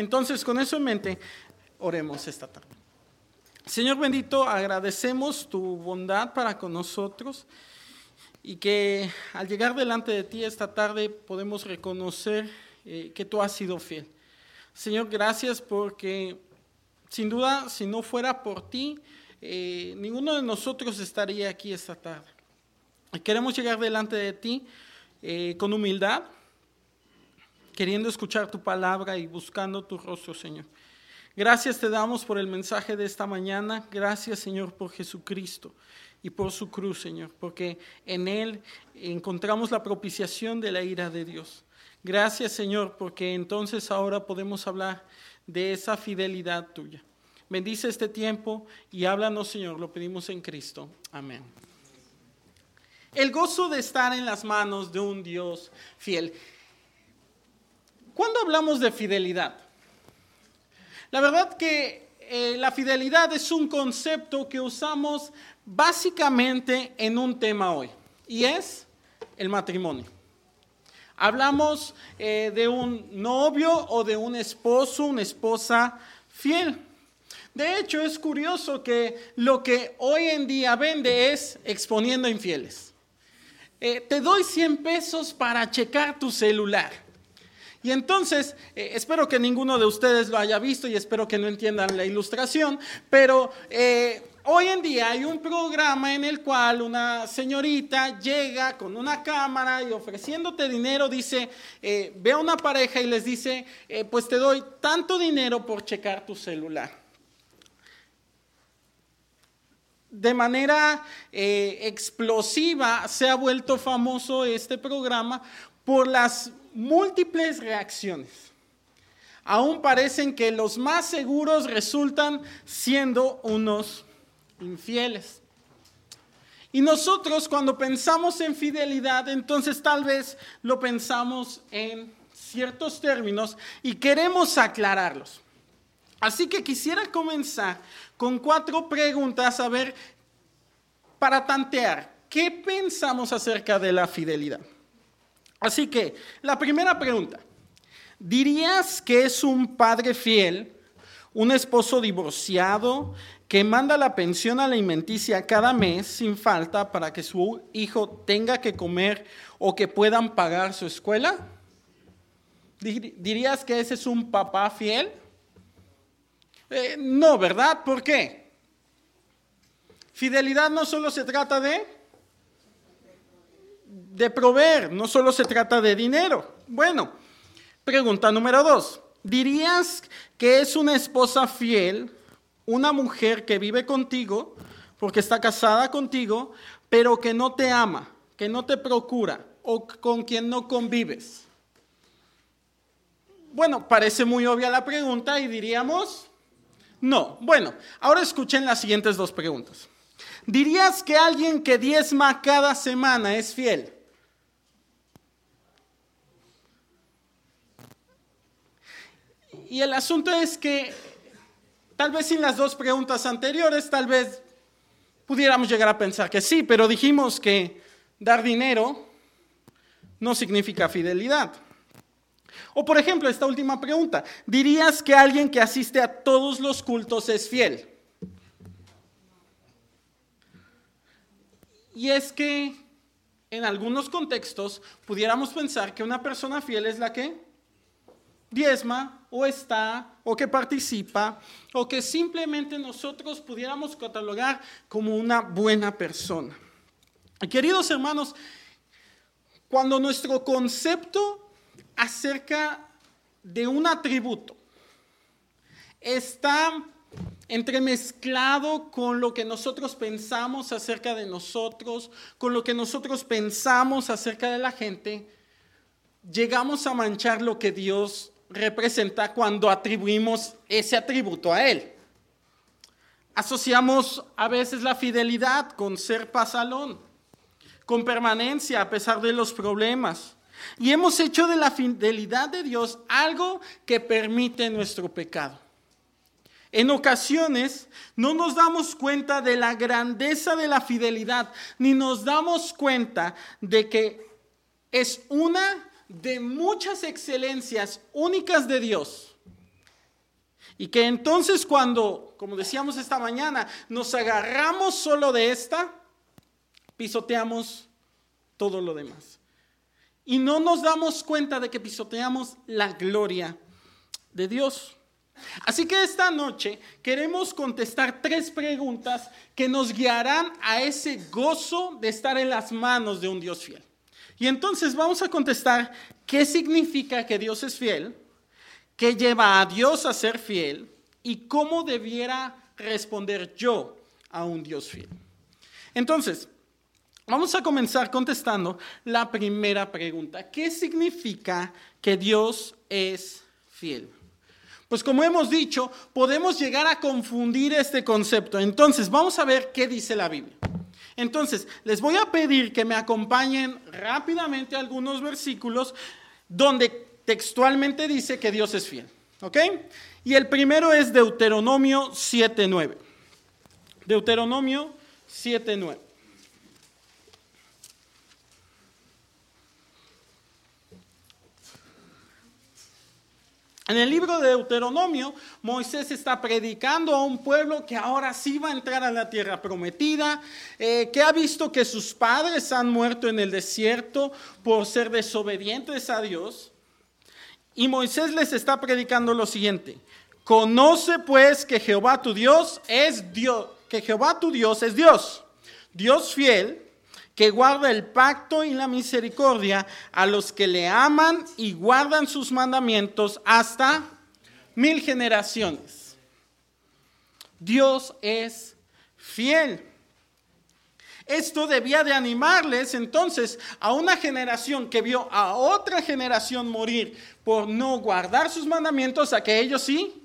Entonces, con eso en mente, oremos esta tarde. Señor bendito, agradecemos tu bondad para con nosotros y que al llegar delante de ti esta tarde podemos reconocer eh, que tú has sido fiel. Señor, gracias porque sin duda, si no fuera por ti, eh, ninguno de nosotros estaría aquí esta tarde. Queremos llegar delante de ti eh, con humildad, queriendo escuchar tu palabra y buscando tu rostro, Señor. Gracias te damos por el mensaje de esta mañana. Gracias, Señor, por Jesucristo y por su cruz, Señor, porque en Él encontramos la propiciación de la ira de Dios. Gracias, Señor, porque entonces ahora podemos hablar de esa fidelidad tuya. Bendice este tiempo y háblanos, Señor, lo pedimos en Cristo. Amén. El gozo de estar en las manos de un Dios fiel. ¿Cuándo hablamos de fidelidad? La verdad que eh, la fidelidad es un concepto que usamos básicamente en un tema hoy, y es el matrimonio. Hablamos eh, de un novio o de un esposo, una esposa fiel. De hecho, es curioso que lo que hoy en día vende es exponiendo infieles. Eh, te doy 100 pesos para checar tu celular. Y entonces, eh, espero que ninguno de ustedes lo haya visto y espero que no entiendan la ilustración, pero eh, hoy en día hay un programa en el cual una señorita llega con una cámara y ofreciéndote dinero dice, eh, ve a una pareja y les dice, pues te doy tanto dinero por checar tu celular. de manera explosiva se ha vuelto famoso este programa por las múltiples reacciones. Aún parecen que los más seguros resultan siendo unos infieles. Y nosotros cuando pensamos en fidelidad, entonces tal vez lo pensamos en ciertos términos y queremos aclararlos. Así que quisiera comenzar con cuatro preguntas a ver, para tantear, ¿qué pensamos acerca de la fidelidad? Así que, la primera pregunta, ¿dirías que es un padre fiel, un esposo divorciado que manda la pensión alimenticia cada mes sin falta para que su hijo tenga que comer o que puedan pagar su escuela? ¿Dirías que ese es un papá fiel? Eh, no, ¿verdad? ¿Por qué? Fidelidad no solo se trata de de proveer, no solo se trata de dinero. Bueno, pregunta número dos. ¿Dirías que es una esposa fiel, una mujer que vive contigo, porque está casada contigo, pero que no te ama, que no te procura o con quien no convives? Bueno, parece muy obvia la pregunta y diríamos, no. Bueno, ahora escuchen las siguientes dos preguntas. ¿Dirías que alguien que diezma cada semana es fiel? Y el asunto es que tal vez sin las dos preguntas anteriores, tal vez pudiéramos llegar a pensar que sí, pero dijimos que dar dinero no significa fidelidad. O por ejemplo, esta última pregunta, ¿dirías que alguien que asiste a todos los cultos es fiel? Y es que en algunos contextos pudiéramos pensar que una persona fiel es la que diezma o está o que participa o que simplemente nosotros pudiéramos catalogar como una buena persona. Queridos hermanos, cuando nuestro concepto acerca de un atributo está entremezclado con lo que nosotros pensamos acerca de nosotros, con lo que nosotros pensamos acerca de la gente, llegamos a manchar lo que Dios representa cuando atribuimos ese atributo a Él. Asociamos a veces la fidelidad con ser pasalón, con permanencia a pesar de los problemas. Y hemos hecho de la fidelidad de Dios algo que permite nuestro pecado. En ocasiones no nos damos cuenta de la grandeza de la fidelidad, ni nos damos cuenta de que es una de muchas excelencias únicas de Dios Y que entonces cuando, como decíamos esta mañana, nos agarramos solo de esta, pisoteamos todo lo demás. Y no nos damos cuenta de que pisoteamos la gloria de Dios. Así que esta noche queremos contestar tres preguntas que nos guiarán a ese gozo de estar en las manos de un Dios fiel. Y entonces vamos a contestar qué significa que Dios es fiel, qué lleva a Dios a ser fiel y cómo debiera responder yo a un Dios fiel. Entonces, vamos a comenzar contestando la primera pregunta. ¿Qué significa que Dios es fiel? Pues como hemos dicho, podemos llegar a confundir este concepto. Entonces, vamos a ver qué dice la Biblia. Entonces, les voy a pedir que me acompañen rápidamente a algunos versículos donde textualmente dice que Dios es fiel. ¿Ok? Y el primero es Deuteronomio 7.9. Deuteronomio 7.9. En el libro de Deuteronomio, Moisés está predicando a un pueblo que ahora sí va a entrar a la tierra prometida, eh, que ha visto que sus padres han muerto en el desierto por ser desobedientes a Dios. Y Moisés les está predicando lo siguiente, conoce pues que Jehová tu Dios es Dios, que Jehová tu Dios es Dios, Dios fiel que guarda el pacto y la misericordia a los que le aman y guardan sus mandamientos hasta mil generaciones. Dios es fiel. Esto debía de animarles entonces a una generación que vio a otra generación morir por no guardar sus mandamientos, a que ellos sí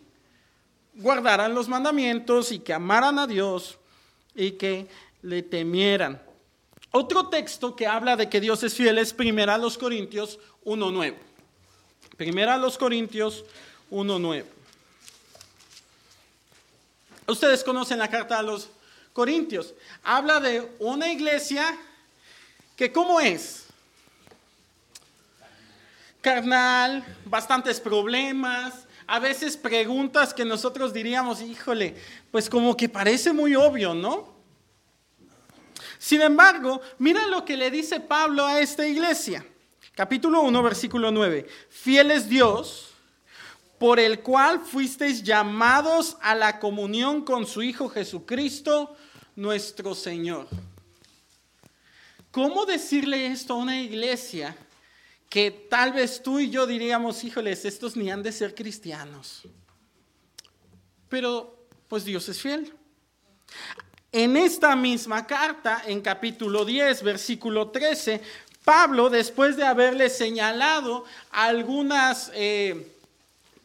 guardaran los mandamientos y que amaran a Dios y que le temieran. Otro texto que habla de que Dios es fiel es 1 los Corintios 1.9. 1 los Corintios 1.9. Ustedes conocen la carta a los Corintios. Habla de una iglesia que ¿cómo es? Carnal, bastantes problemas, a veces preguntas que nosotros diríamos, híjole, pues como que parece muy obvio, ¿no? Sin embargo, mira lo que le dice Pablo a esta iglesia. Capítulo 1, versículo 9. Fiel es Dios, por el cual fuisteis llamados a la comunión con su Hijo Jesucristo, nuestro Señor. ¿Cómo decirle esto a una iglesia que tal vez tú y yo diríamos, híjoles, estos ni han de ser cristianos? Pero pues Dios es fiel. En esta misma carta, en capítulo 10, versículo 13, Pablo, después de haberle señalado algunas eh,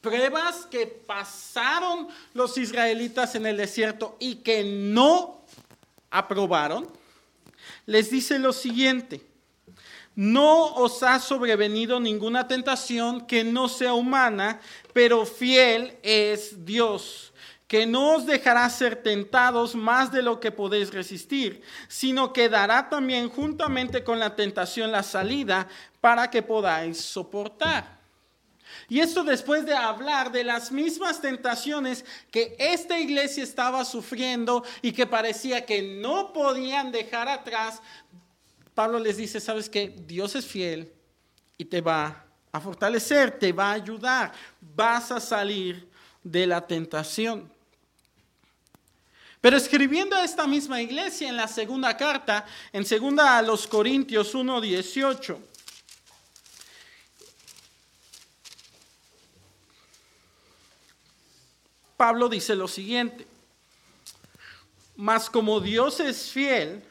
pruebas que pasaron los israelitas en el desierto y que no aprobaron, les dice lo siguiente, no os ha sobrevenido ninguna tentación que no sea humana, pero fiel es Dios que no os dejará ser tentados más de lo que podéis resistir, sino que dará también juntamente con la tentación la salida para que podáis soportar. Y esto después de hablar de las mismas tentaciones que esta iglesia estaba sufriendo y que parecía que no podían dejar atrás, Pablo les dice, sabes que Dios es fiel y te va a fortalecer, te va a ayudar, vas a salir de la tentación. Pero escribiendo a esta misma iglesia en la segunda carta, en segunda a los Corintios 1:18, Pablo dice lo siguiente: Mas como Dios es fiel,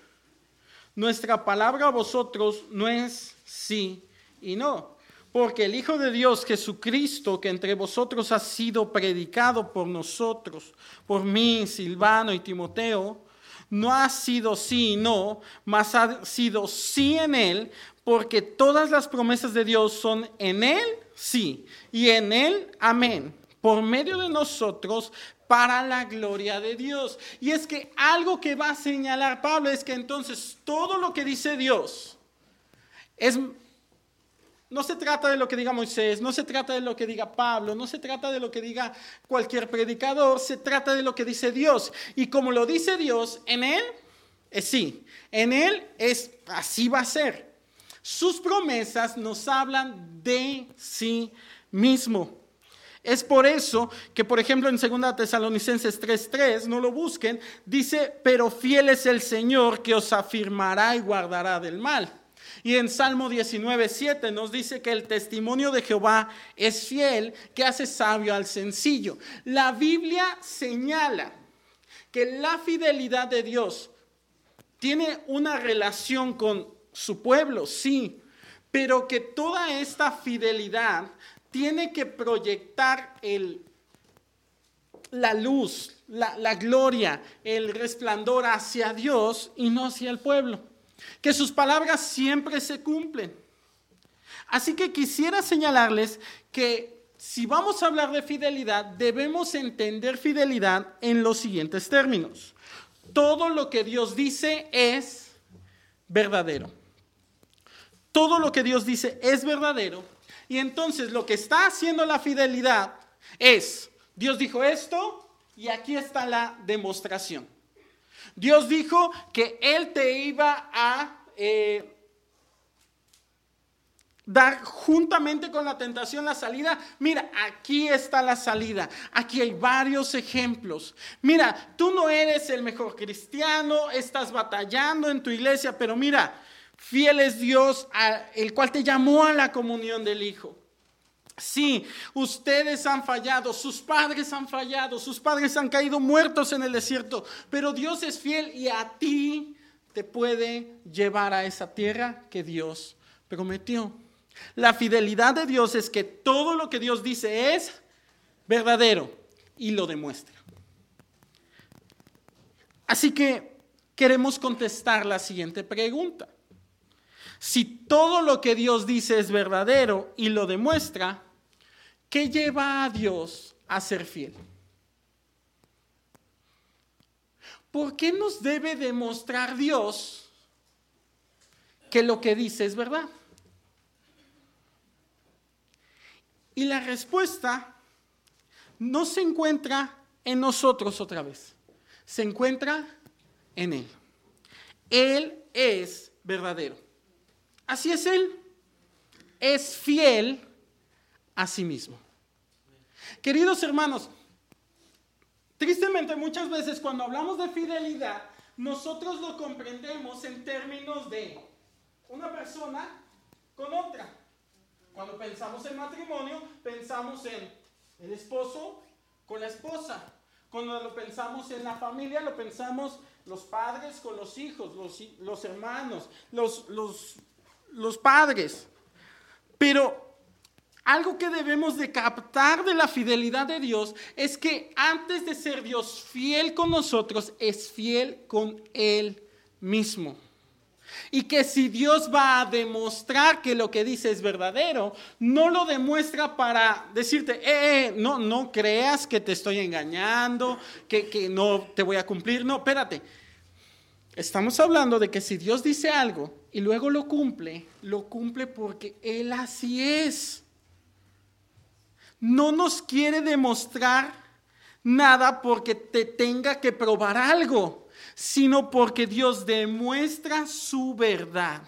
nuestra palabra a vosotros no es sí y no. Porque el Hijo de Dios, Jesucristo, que entre vosotros ha sido predicado por nosotros, por mí, Silvano y Timoteo, no ha sido sí y no, mas ha sido sí en Él, porque todas las promesas de Dios son en Él sí y en Él amén, por medio de nosotros para la gloria de Dios. Y es que algo que va a señalar Pablo es que entonces todo lo que dice Dios es no se trata de lo que diga Moisés, no se trata de lo que diga Pablo, no se trata de lo que diga cualquier predicador, se trata de lo que dice Dios. Y como lo dice Dios, en Él es sí, en Él es así va a ser. Sus promesas nos hablan de sí mismo. Es por eso que, por ejemplo, en 2 Tesalonicenses 3:3, no lo busquen, dice, pero fiel es el Señor que os afirmará y guardará del mal. Y en Salmo 19.7 nos dice que el testimonio de Jehová es fiel, que hace sabio al sencillo. La Biblia señala que la fidelidad de Dios tiene una relación con su pueblo, sí, pero que toda esta fidelidad tiene que proyectar el, la luz, la, la gloria, el resplandor hacia Dios y no hacia el pueblo que sus palabras siempre se cumplen. Así que quisiera señalarles que si vamos a hablar de fidelidad, debemos entender fidelidad en los siguientes términos. Todo lo que Dios dice es verdadero. Todo lo que Dios dice es verdadero. Y entonces lo que está haciendo la fidelidad es, Dios dijo esto y aquí está la demostración. Dios dijo que Él te iba a eh, dar juntamente con la tentación la salida. Mira, aquí está la salida. Aquí hay varios ejemplos. Mira, tú no eres el mejor cristiano, estás batallando en tu iglesia, pero mira, fiel es Dios, el cual te llamó a la comunión del Hijo. Sí, ustedes han fallado, sus padres han fallado, sus padres han caído muertos en el desierto, pero Dios es fiel y a ti te puede llevar a esa tierra que Dios prometió. La fidelidad de Dios es que todo lo que Dios dice es verdadero y lo demuestra. Así que queremos contestar la siguiente pregunta. Si todo lo que Dios dice es verdadero y lo demuestra, ¿Qué lleva a Dios a ser fiel? ¿Por qué nos debe demostrar Dios que lo que dice es verdad? Y la respuesta no se encuentra en nosotros otra vez, se encuentra en Él. Él es verdadero. Así es Él. Es fiel a sí mismo. Queridos hermanos, tristemente muchas veces cuando hablamos de fidelidad, nosotros lo comprendemos en términos de una persona con otra. Cuando pensamos en matrimonio, pensamos en el esposo con la esposa. Cuando lo pensamos en la familia, lo pensamos los padres con los hijos, los, hermanos, los, los, los padres. Pero algo que debemos de captar de la fidelidad de Dios es que antes de ser Dios fiel con nosotros, es fiel con Él mismo. Y que si Dios va a demostrar que lo que dice es verdadero, no lo demuestra para decirte, eh, eh no, no creas que te estoy engañando, que, que no te voy a cumplir. No, espérate. Estamos hablando de que si Dios dice algo y luego lo cumple, lo cumple porque Él así es no nos quiere demostrar nada porque te tenga que probar algo, sino porque Dios demuestra su verdad.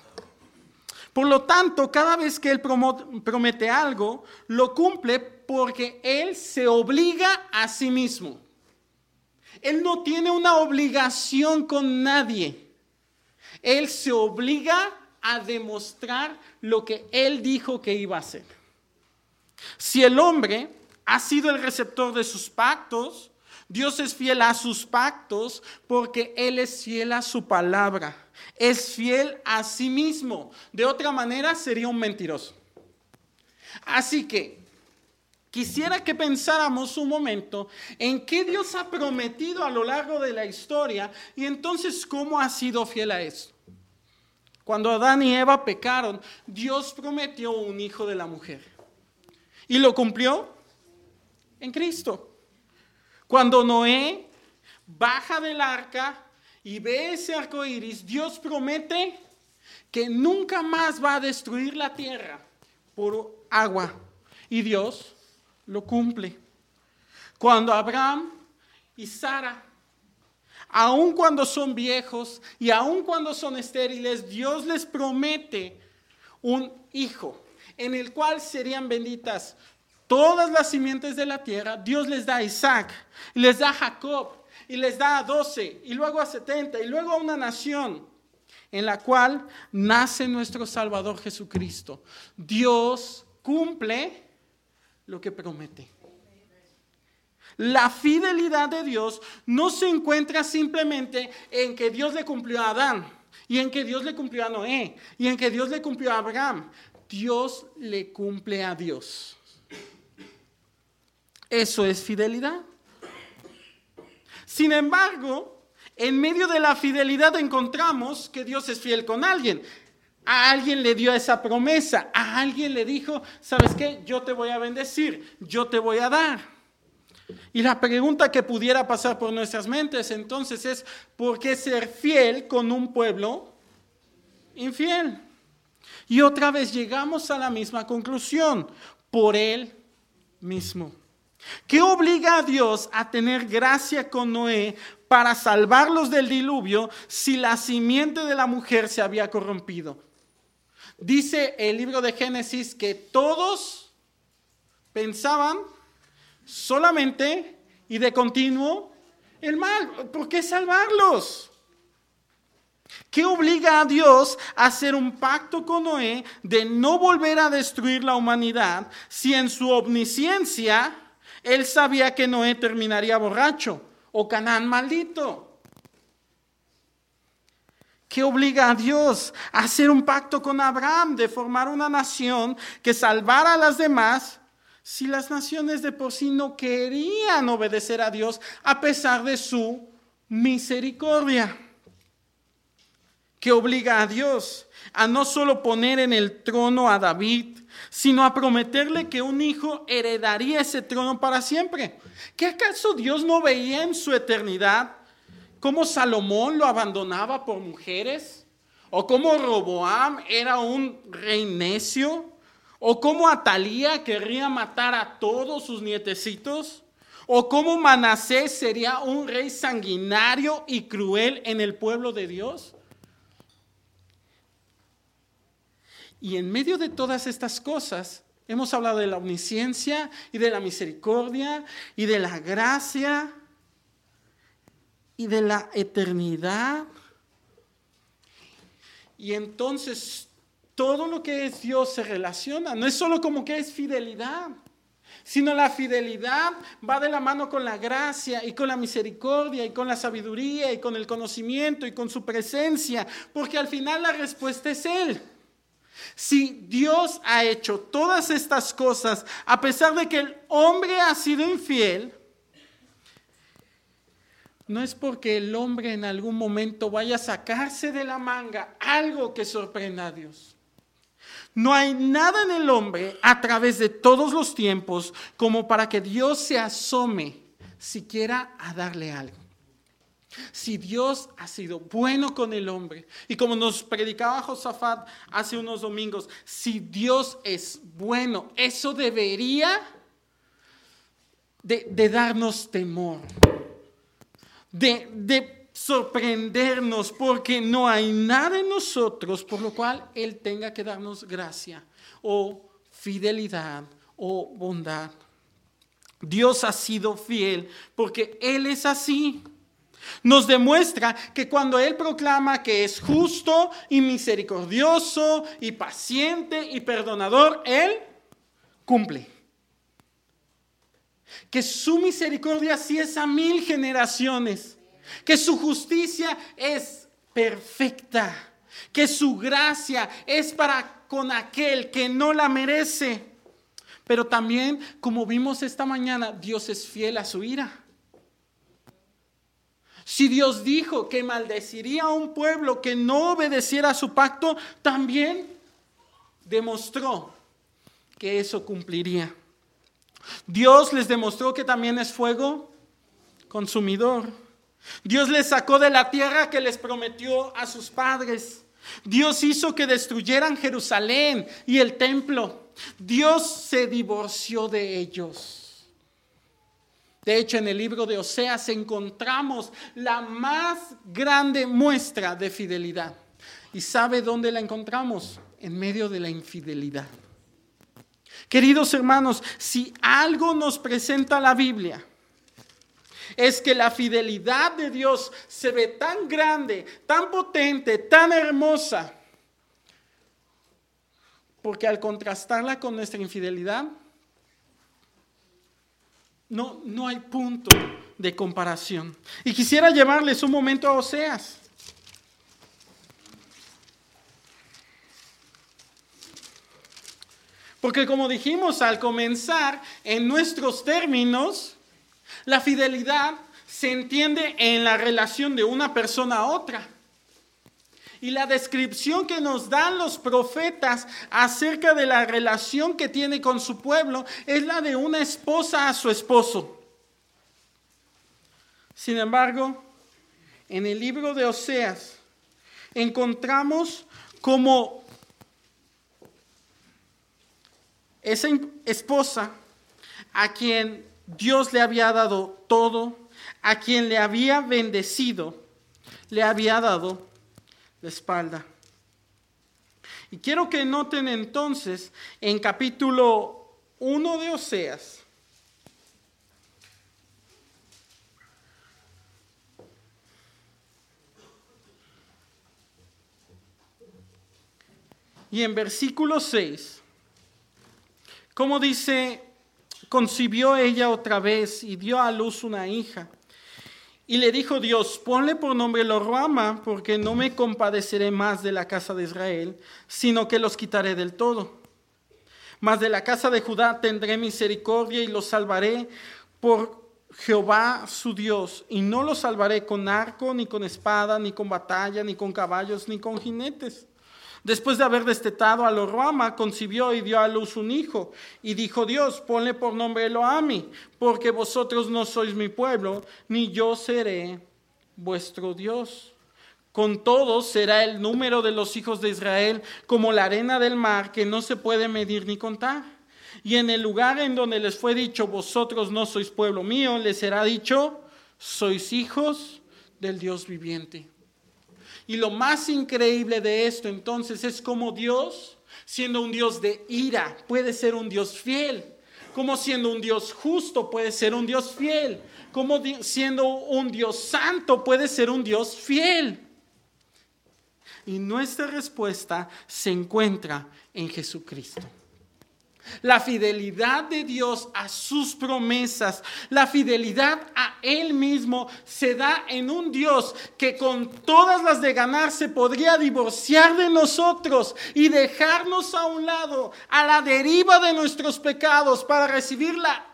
Por lo tanto, cada vez que Él promete algo, lo cumple porque Él se obliga a sí mismo. Él no tiene una obligación con nadie. Él se obliga a demostrar lo que Él dijo que iba a hacer. Si el hombre ha sido el receptor de sus pactos, Dios es fiel a sus pactos porque Él es fiel a su palabra. Es fiel a sí mismo. De otra manera sería un mentiroso. Así que quisiera que pensáramos un momento en qué Dios ha prometido a lo largo de la historia y entonces cómo ha sido fiel a eso. Cuando Adán y Eva pecaron, Dios prometió un hijo de la mujer. Y lo cumplió en Cristo. Cuando Noé baja del arca y ve ese arco iris, Dios promete que nunca más va a destruir la tierra por agua. Y Dios lo cumple. Cuando Abraham y Sara, aun cuando son viejos y aun cuando son estériles, Dios les promete un hijo en el cual serían benditas todas las simientes de la tierra. Dios les da a Isaac, y les da a Jacob, y les da a doce, y luego a setenta, y luego a una nación en la cual nace nuestro Salvador Jesucristo. Dios cumple lo que promete. La fidelidad de Dios no se encuentra simplemente en que Dios le cumplió a Adán y en que Dios le cumplió a Noé y en que Dios le cumplió a Abraham. Dios le cumple a Dios. Eso es fidelidad. Sin embargo, en medio de la fidelidad encontramos que Dios es fiel con alguien. A alguien le dio esa promesa, a alguien le dijo, ¿sabes qué? Yo te voy a bendecir, yo te voy a dar. Y la pregunta que pudiera pasar por nuestras mentes entonces es, ¿por qué ser fiel con un pueblo infiel? Y otra vez llegamos a la misma conclusión, por él mismo. ¿Qué obliga a Dios a tener gracia con Noé para salvarlos del diluvio si la simiente de la mujer se había corrompido? Dice el libro de Génesis que todos pensaban solamente y de continuo el mal. ¿Por qué salvarlos? ¿Qué obliga a Dios a hacer un pacto con Noé de no volver a destruir la humanidad si en su omnisciencia él sabía que Noé terminaría borracho o Canaán maldito? ¿Qué obliga a Dios a hacer un pacto con Abraham de formar una nación que salvara a las demás si las naciones de por sí no querían obedecer a Dios a pesar de su misericordia? Que obliga a Dios a no solo poner en el trono a David, sino a prometerle que un hijo heredaría ese trono para siempre. ¿Qué acaso Dios no veía en su eternidad cómo Salomón lo abandonaba por mujeres? ¿O cómo Roboam era un rey necio? ¿O cómo Atalía querría matar a todos sus nietecitos? ¿O cómo Manasés sería un rey sanguinario y cruel en el pueblo de Dios? Y en medio de todas estas cosas, hemos hablado de la omnisciencia y de la misericordia y de la gracia y de la eternidad. Y entonces todo lo que es Dios se relaciona. No es solo como que es fidelidad, sino la fidelidad va de la mano con la gracia y con la misericordia y con la sabiduría y con el conocimiento y con su presencia, porque al final la respuesta es Él. Si Dios ha hecho todas estas cosas, a pesar de que el hombre ha sido infiel, no es porque el hombre en algún momento vaya a sacarse de la manga algo que sorprenda a Dios. No hay nada en el hombre a través de todos los tiempos como para que Dios se asome siquiera a darle algo. Si Dios ha sido bueno con el hombre, y como nos predicaba Josafat hace unos domingos, si Dios es bueno, eso debería de, darnos temor, de, de sorprendernos, porque no hay nada en nosotros por lo cual Él tenga que darnos gracia o fidelidad o bondad. Dios ha sido fiel porque Él es así. Nos demuestra que cuando Él proclama que es justo y misericordioso y paciente y perdonador, Él cumple. Que su misericordia sí es a mil generaciones. Que su justicia es perfecta. Que su gracia es para con aquel que no la merece. Pero también, como vimos esta mañana, Dios es fiel a su ira. Si Dios dijo que maldeciría a un pueblo que no obedeciera a su pacto, también demostró que eso cumpliría. Dios les demostró que también es fuego consumidor. Dios les sacó de la tierra que les prometió a sus padres. Dios hizo que destruyeran Jerusalén y el templo. Dios se divorció de ellos. De hecho, en el libro de Oseas encontramos la más grande muestra de fidelidad. ¿Y sabe dónde la encontramos? En medio de la infidelidad. Queridos hermanos, si algo nos presenta la Biblia, es que la fidelidad de Dios se ve tan grande, tan potente, tan hermosa, porque al contrastarla con nuestra infidelidad, no, no hay punto de comparación. Y quisiera llevarles un momento a Oseas. Porque como dijimos al comenzar, en nuestros términos, la fidelidad se entiende en la relación de una persona a otra. Y la descripción que nos dan los profetas acerca de la relación que tiene con su pueblo es la de una esposa a su esposo. Sin embargo, en el libro de Oseas encontramos como esa esposa a quien Dios le había dado todo, a quien le había bendecido, le había dado la espalda. Y quiero que noten entonces en capítulo 1 de Oseas, y en versículo 6, como dice, concibió ella otra vez y dio a luz una hija. Y le dijo Dios, ponle por nombre Lorrama, porque no me compadeceré más de la casa de Israel, sino que los quitaré del todo. Mas de la casa de Judá tendré misericordia y los salvaré por Jehová su Dios, y no los salvaré con arco, ni con espada, ni con batalla, ni con caballos, ni con jinetes Después de haber destetado a Lorama, concibió y dio a luz un hijo. Y dijo Dios, ponle por nombre Eloami, porque vosotros no sois mi pueblo, ni yo seré vuestro Dios. Con todos será el número de los hijos de Israel como la arena del mar, que no se puede medir ni contar. Y en el lugar en donde les fue dicho, vosotros no sois pueblo mío, les será dicho, sois hijos del Dios viviente. Y lo más increíble de esto entonces es como Dios, siendo un Dios de ira, puede ser un Dios fiel. Como siendo un Dios justo puede ser un Dios fiel. Como siendo un Dios santo puede ser un Dios fiel. Y nuestra respuesta se encuentra en Jesucristo. La fidelidad de Dios a sus promesas, la fidelidad a Él mismo se da en un Dios que con todas las de ganar se podría divorciar de nosotros y dejarnos a un lado, a la deriva de nuestros pecados para recibir la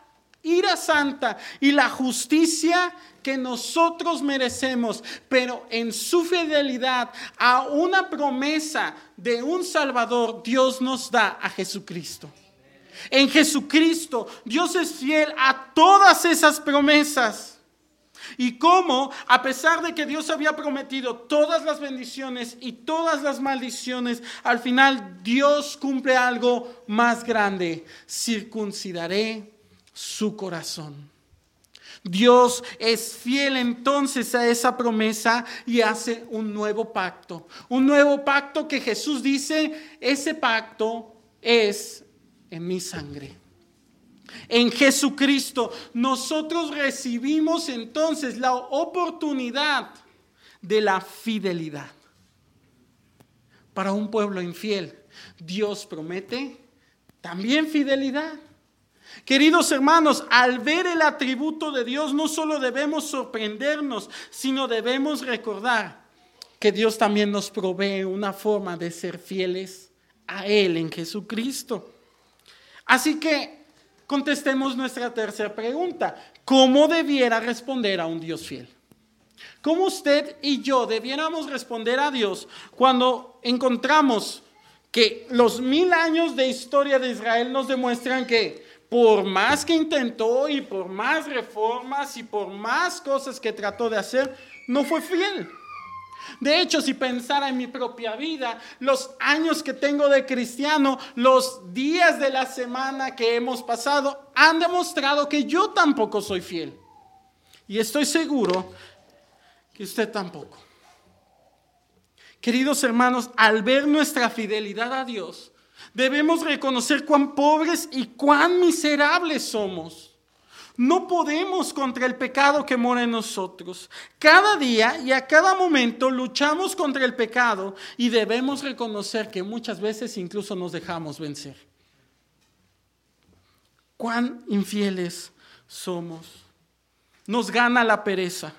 ira santa y la justicia que nosotros merecemos, pero en su fidelidad a una promesa de un Salvador, Dios nos da a Jesucristo. En Jesucristo, Dios es fiel a todas esas promesas. Y cómo, a pesar de que Dios había prometido todas las bendiciones y todas las maldiciones, al final Dios cumple algo más grande. Circuncidaré su corazón. Dios es fiel entonces a esa promesa y hace un nuevo pacto. Un nuevo pacto que Jesús dice, ese pacto es en mi sangre. En Jesucristo nosotros recibimos entonces la oportunidad de la fidelidad. Para un pueblo infiel, Dios promete también fidelidad. Queridos hermanos, al ver el atributo de Dios no solo debemos sorprendernos, sino debemos recordar que Dios también nos provee una forma de ser fieles a Él en Jesucristo. Así que contestemos nuestra tercera pregunta. ¿Cómo debiera responder a un Dios fiel? ¿Cómo usted y yo debiéramos responder a Dios cuando encontramos que los mil años de historia de Israel nos demuestran que por más que intentó y por más reformas y por más cosas que trató de hacer, no fue fiel? De hecho, si pensara en mi propia vida, los años que tengo de cristiano, los días de la semana que hemos pasado, han demostrado que yo tampoco soy fiel. Y estoy seguro que usted tampoco. Queridos hermanos, al ver nuestra fidelidad a Dios, debemos reconocer cuán pobres y cuán miserables somos. No podemos contra el pecado que mora en nosotros. Cada día y a cada momento luchamos contra el pecado y debemos reconocer que muchas veces incluso nos dejamos vencer. Cuán infieles somos. Nos gana la pereza,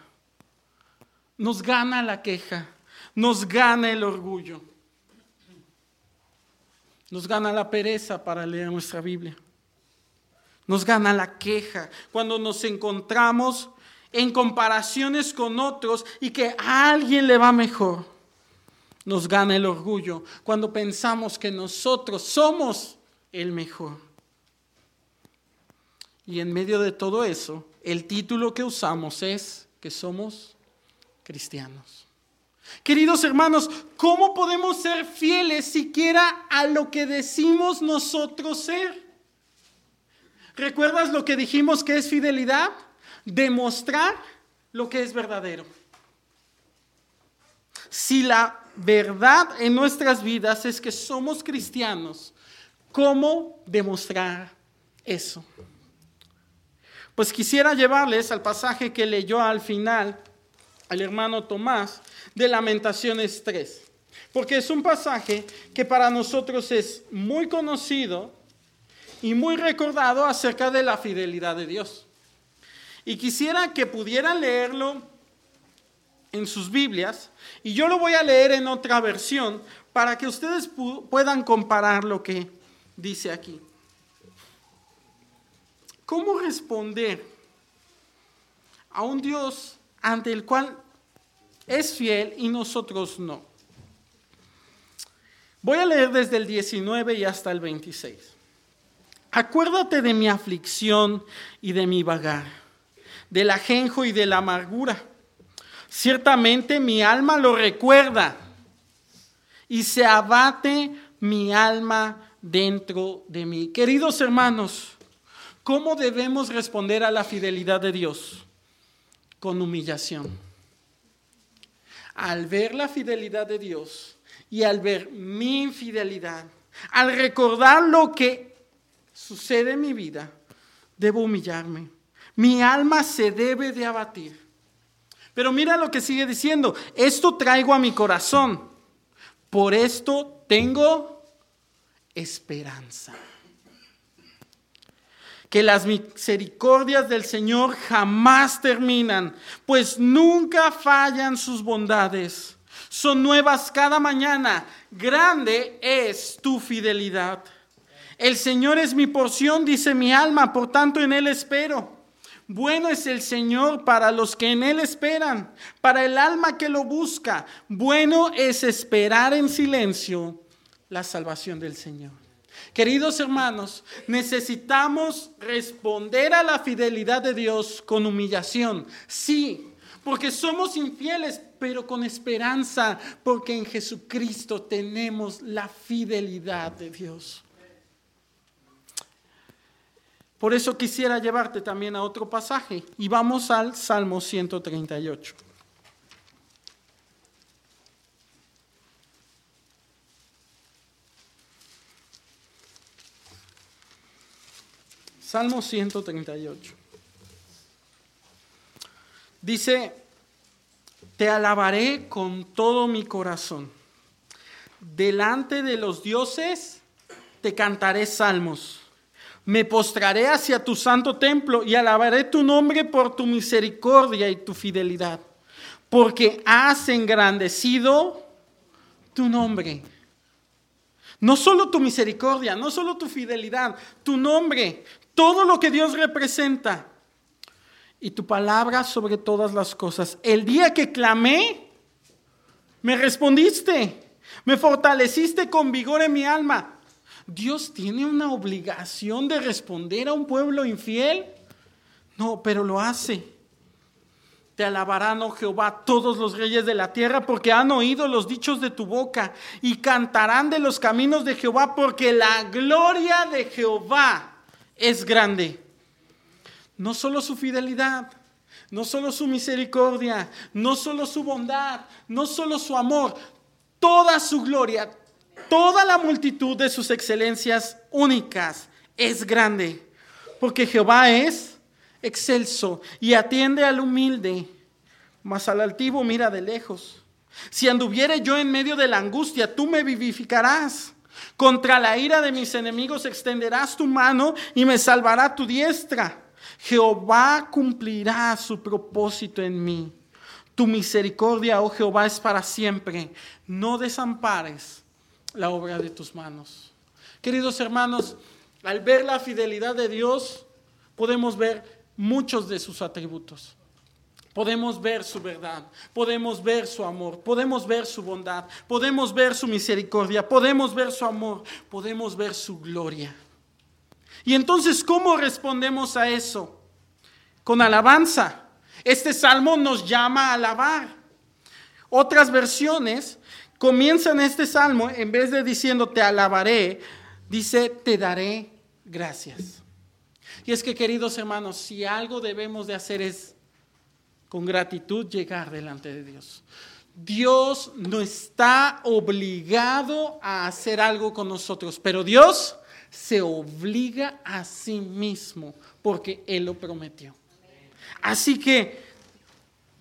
nos gana la queja, nos gana el orgullo, nos gana la pereza para leer nuestra Biblia nos gana la queja, cuando nos encontramos en comparaciones con otros y que a alguien le va mejor. Nos gana el orgullo cuando pensamos que nosotros somos el mejor. Y en medio de todo eso, el título que usamos es que somos cristianos. Queridos hermanos, ¿cómo podemos ser fieles siquiera a lo que decimos nosotros ser? ¿Recuerdas lo que dijimos que es fidelidad? Demostrar lo que es verdadero. Si la verdad en nuestras vidas es que somos cristianos, ¿cómo demostrar eso? Pues quisiera llevarles al pasaje que leyó al final el hermano Tomás de Lamentaciones 3, porque es un pasaje que para nosotros es muy conocido y muy recordado acerca de la fidelidad de Dios. Y quisiera que pudieran leerlo en sus Biblias, y yo lo voy a leer en otra versión para que ustedes puedan comparar lo que dice aquí. ¿Cómo responder a un Dios ante el cual es fiel y nosotros no? Voy a leer desde el 19 y hasta el 26. Acuérdate de mi aflicción y de mi vagar, del ajenjo y de la amargura. Ciertamente mi alma lo recuerda y se abate mi alma dentro de mí. Queridos hermanos, ¿cómo debemos responder a la fidelidad de Dios? Con humillación. Al ver la fidelidad de Dios y al ver mi infidelidad, al recordar lo que sucede en mi vida, debo humillarme. Mi alma se debe de abatir. Pero mira lo que sigue diciendo. Esto traigo a mi corazón. Por esto tengo esperanza. Que las misericordias del Señor jamás terminan, pues nunca fallan sus bondades. Son nuevas cada mañana. Grande es tu fidelidad. El Señor es mi porción, dice mi alma, por tanto en Él espero. Bueno es el Señor para los que en Él esperan, para el alma que lo busca. Bueno es esperar en silencio la salvación del Señor. Queridos hermanos, necesitamos responder a la fidelidad de Dios con humillación. Sí, porque somos infieles, pero con esperanza, porque en Jesucristo tenemos la fidelidad de Dios. Por eso quisiera llevarte también a otro pasaje y vamos al Salmo 138. Salmo 138. Dice, te alabaré con todo mi corazón. Delante de los dioses te cantaré salmos me postraré hacia tu santo templo y alabaré tu nombre por tu misericordia y tu fidelidad, porque has engrandecido tu nombre. No solo tu misericordia, no solo tu fidelidad, tu nombre, todo lo que Dios representa y tu palabra sobre todas las cosas. El día que clamé, me respondiste, me fortaleciste con vigor en mi alma. ¿Dios tiene una obligación de responder a un pueblo infiel? No, pero lo hace. Te alabarán, oh Jehová, todos los reyes de la tierra, porque han oído los dichos de tu boca, y cantarán de los caminos de Jehová, porque la gloria de Jehová es grande. No solo su fidelidad, no solo su misericordia, no solo su bondad, no solo su amor, toda su gloria, toda la multitud de sus excelencias únicas es grande, porque Jehová es excelso y atiende al humilde, mas al altivo mira de lejos. Si anduviere yo en medio de la angustia, tú me vivificarás. Contra la ira de mis enemigos extenderás tu mano y me salvará tu diestra. Jehová cumplirá su propósito en mí. Tu misericordia, oh Jehová, es para siempre. No desampares la obra de tus manos. Queridos hermanos, al ver la fidelidad de Dios, podemos ver muchos de sus atributos. Podemos ver su verdad, podemos ver su amor, podemos ver su bondad, podemos ver su misericordia, podemos ver su amor, podemos ver su gloria. Y entonces, ¿cómo respondemos a eso? Con alabanza. Este salmo nos llama a alabar. Otras versiones comienzan este salmo, en vez de diciendo te alabaré, dice te daré gracias. Y es que, queridos hermanos, si algo debemos de hacer es con gratitud llegar delante de Dios. Dios no está obligado a hacer algo con nosotros, pero Dios se obliga a sí mismo porque Él lo prometió. Así que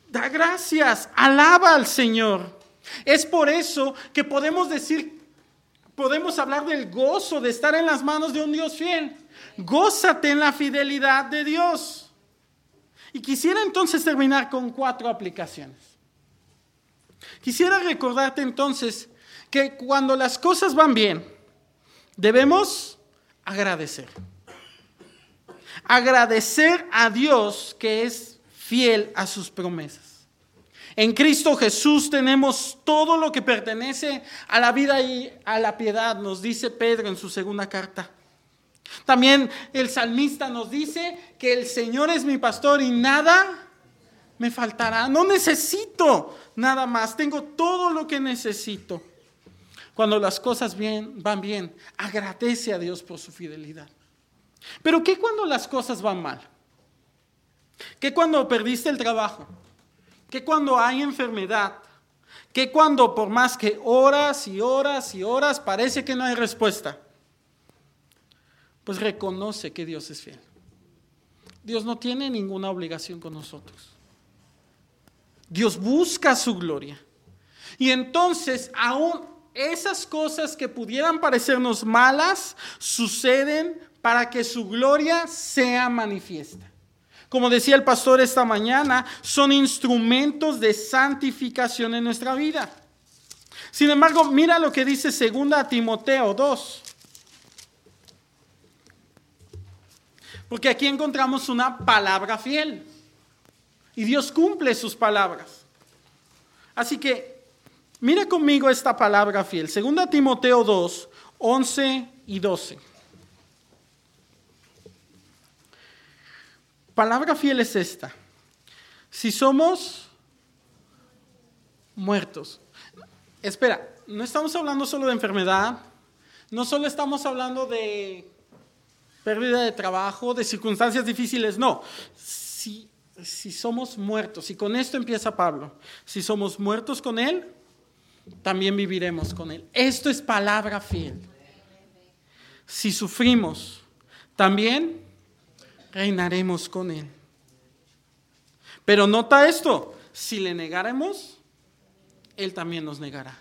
da gracias, alaba al Señor. Es por eso que podemos decir, podemos hablar del gozo de estar en las manos de un Dios fiel. Gózate en la fidelidad de Dios. Y quisiera entonces terminar con cuatro aplicaciones. Quisiera recordarte entonces que cuando las cosas van bien, debemos agradecer. Agradecer a Dios que es fiel a sus promesas. En Cristo Jesús tenemos todo lo que pertenece a la vida y a la piedad, nos dice Pedro en su segunda carta. También el salmista nos dice que el Señor es mi pastor y nada me faltará. No necesito nada más, tengo todo lo que necesito. Cuando las cosas bien, van bien, agradece a Dios por su fidelidad. Pero ¿qué cuando las cosas van mal? ¿Qué cuando perdiste el trabajo? ¿Qué cuando hay enfermedad? ¿Qué cuando por más que horas y horas y horas parece que no hay respuesta? pues reconoce que Dios es fiel. Dios no tiene ninguna obligación con nosotros. Dios busca su gloria. Y entonces, aún esas cosas que pudieran parecernos malas, suceden para que su gloria sea manifiesta. Como decía el pastor esta mañana, son instrumentos de santificación en nuestra vida. Sin embargo, mira lo que dice 2 Timoteo 2. Porque aquí encontramos una palabra fiel. Y Dios cumple sus palabras. Así que, mira conmigo esta palabra fiel. Segunda Timoteo 2, 11 y 12. Palabra fiel es esta. Si somos muertos. Espera, no estamos hablando solo de enfermedad. No solo estamos hablando de pérdida de trabajo, de circunstancias difíciles, no. Si, si somos muertos, y con esto empieza Pablo, si somos muertos con Él, también viviremos con Él. Esto es palabra fiel. Si sufrimos, también reinaremos con Él. Pero nota esto, si le negáramos, Él también nos negará.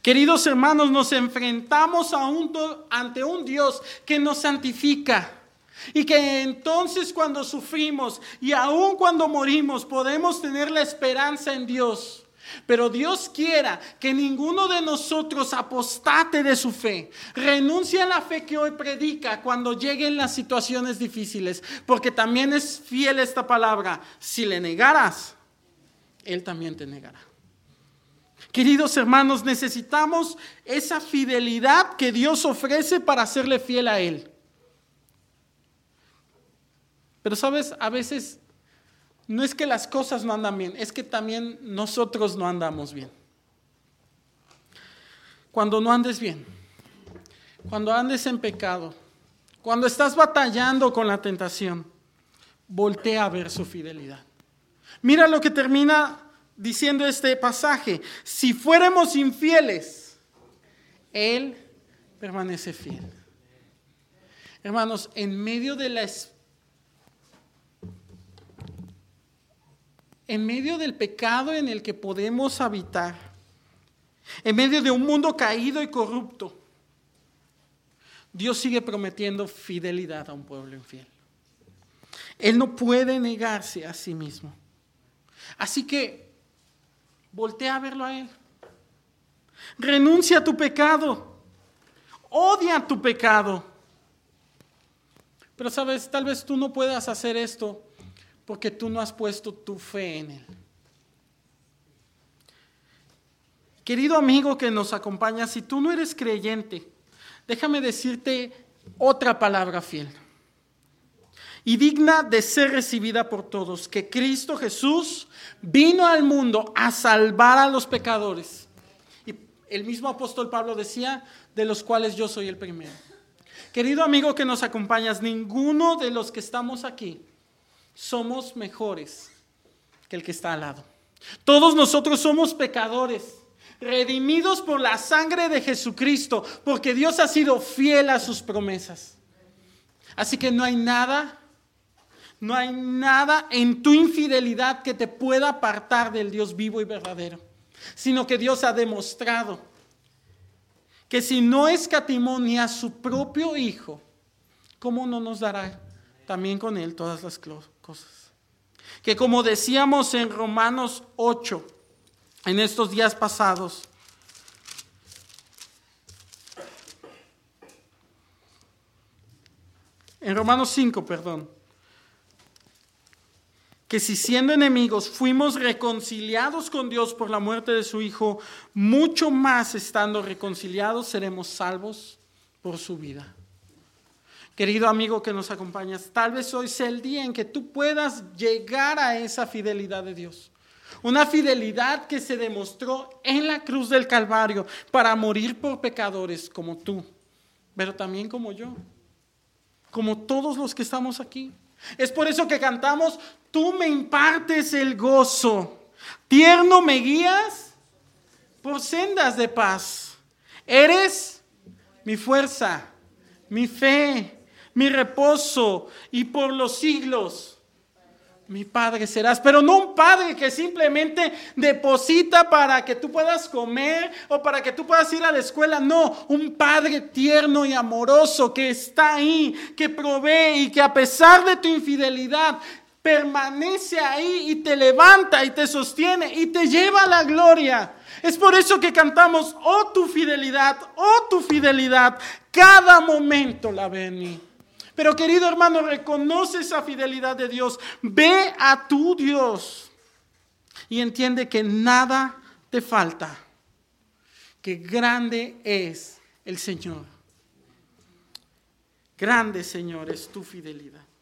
Queridos hermanos, nos enfrentamos a un, ante un Dios que nos santifica. Y que entonces cuando sufrimos y aun cuando morimos podemos tener la esperanza en Dios. Pero Dios quiera que ninguno de nosotros apostate de su fe, renuncie a la fe que hoy predica cuando lleguen las situaciones difíciles, porque también es fiel esta palabra. Si le negaras, Él también te negará. Queridos hermanos, necesitamos esa fidelidad que Dios ofrece para serle fiel a Él. Pero sabes, a veces no es que las cosas no andan bien, es que también nosotros no andamos bien. Cuando no andes bien, cuando andes en pecado, cuando estás batallando con la tentación, voltea a ver su fidelidad. Mira lo que termina diciendo este pasaje. Si fuéramos infieles, Él permanece fiel. Hermanos, en medio de la en medio del pecado en el que podemos habitar, en medio de un mundo caído y corrupto, Dios sigue prometiendo fidelidad a un pueblo infiel. Él no puede negarse a sí mismo. Así que voltea a verlo a Él. Renuncia a tu pecado. Odia tu pecado. Pero sabes, tal vez tú no puedas hacer esto porque tú no has puesto tu fe en Él. Querido amigo que nos acompaña, si tú no eres creyente, déjame decirte otra palabra fiel y digna de ser recibida por todos, que Cristo Jesús vino al mundo a salvar a los pecadores. Y el mismo apóstol Pablo decía, de los cuales yo soy el primero. Querido amigo que nos acompañas, ninguno de los que estamos aquí somos mejores que el que está al lado. Todos nosotros somos pecadores, redimidos por la sangre de Jesucristo, porque Dios ha sido fiel a sus promesas. Así que no hay nada, no hay nada en tu infidelidad que te pueda apartar del Dios vivo y verdadero, sino que Dios ha demostrado que si no escatimó ni a su propio Hijo, ¿cómo no nos dará también con Él todas las cosas? Que como decíamos en Romanos 8, en estos días pasados, en Romanos 5, perdón, que si siendo enemigos fuimos reconciliados con Dios por la muerte de su Hijo, mucho más estando reconciliados seremos salvos por su vida. Querido amigo que nos acompañas, tal vez hoy sea el día en que tú puedas llegar a esa fidelidad de Dios. Una fidelidad que se demostró en la cruz del Calvario para morir por pecadores como tú, pero también como yo, como todos los que estamos aquí. Es por eso que cantamos, tú me impartes el gozo, tierno me guías por sendas de paz. Eres mi fuerza, mi fe, mi reposo y por los siglos mi padre serás, pero no un padre que simplemente deposita para que tú puedas comer o para que tú puedas ir a la escuela, no, un padre tierno y amoroso que está ahí, que provee y que a pesar de tu infidelidad permanece ahí y te levanta y te sostiene y te lleva a la gloria. Es por eso que cantamos, oh tu fidelidad, oh tu fidelidad, cada momento la ve en mí. Pero querido hermano, reconoce esa fidelidad de Dios. Ve a tu Dios y entiende que nada te falta, que grande es el Señor. Grande, Señor, es tu fidelidad.